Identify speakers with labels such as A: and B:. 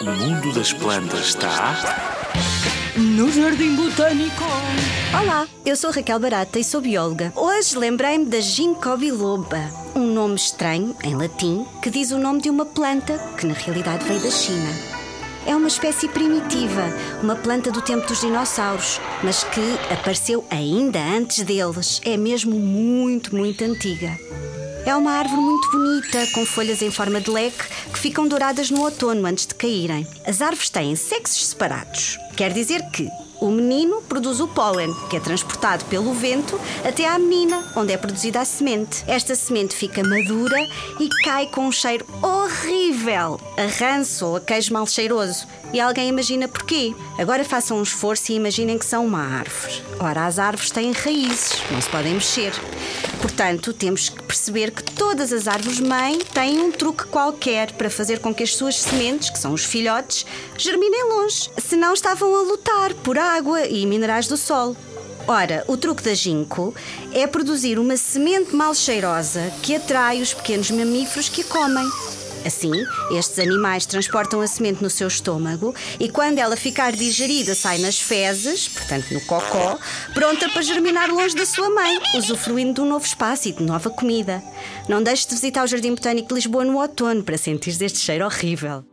A: O mundo das plantas está.
B: No Jardim Botânico.
C: Olá, eu sou Raquel Barata e sou bióloga. Hoje lembrei-me da ginkgo biloba, um nome estranho, em latim, que diz o nome de uma planta que na realidade veio da China. É uma espécie primitiva, uma planta do tempo dos dinossauros, mas que apareceu ainda antes deles. É mesmo muito, muito antiga. É uma árvore muito bonita, com folhas em forma de leque que ficam douradas no outono antes de caírem. As árvores têm sexos separados. Quer dizer que o menino produz o pólen, que é transportado pelo vento até à menina, onde é produzida a semente. Esta semente fica madura e cai com um cheiro horrível, a ranço ou a queijo mal cheiroso. E alguém imagina porquê. Agora façam um esforço e imaginem que são uma árvore. Ora, as árvores têm raízes, não se podem mexer. Portanto, temos que perceber que todas as árvores-mãe têm um truque qualquer para fazer com que as suas sementes, que são os filhotes, germinem longe. Senão estavam a lutar por água e minerais do solo. Ora, o truque da ginkgo é produzir uma semente mal cheirosa que atrai os pequenos mamíferos que a comem. Assim, estes animais transportam a semente no seu estômago e quando ela ficar digerida sai nas fezes, portanto no cocó, pronta para germinar longe da sua mãe, usufruindo de um novo espaço e de nova comida. Não deixes de visitar o Jardim Botânico de Lisboa no outono para sentir este cheiro horrível.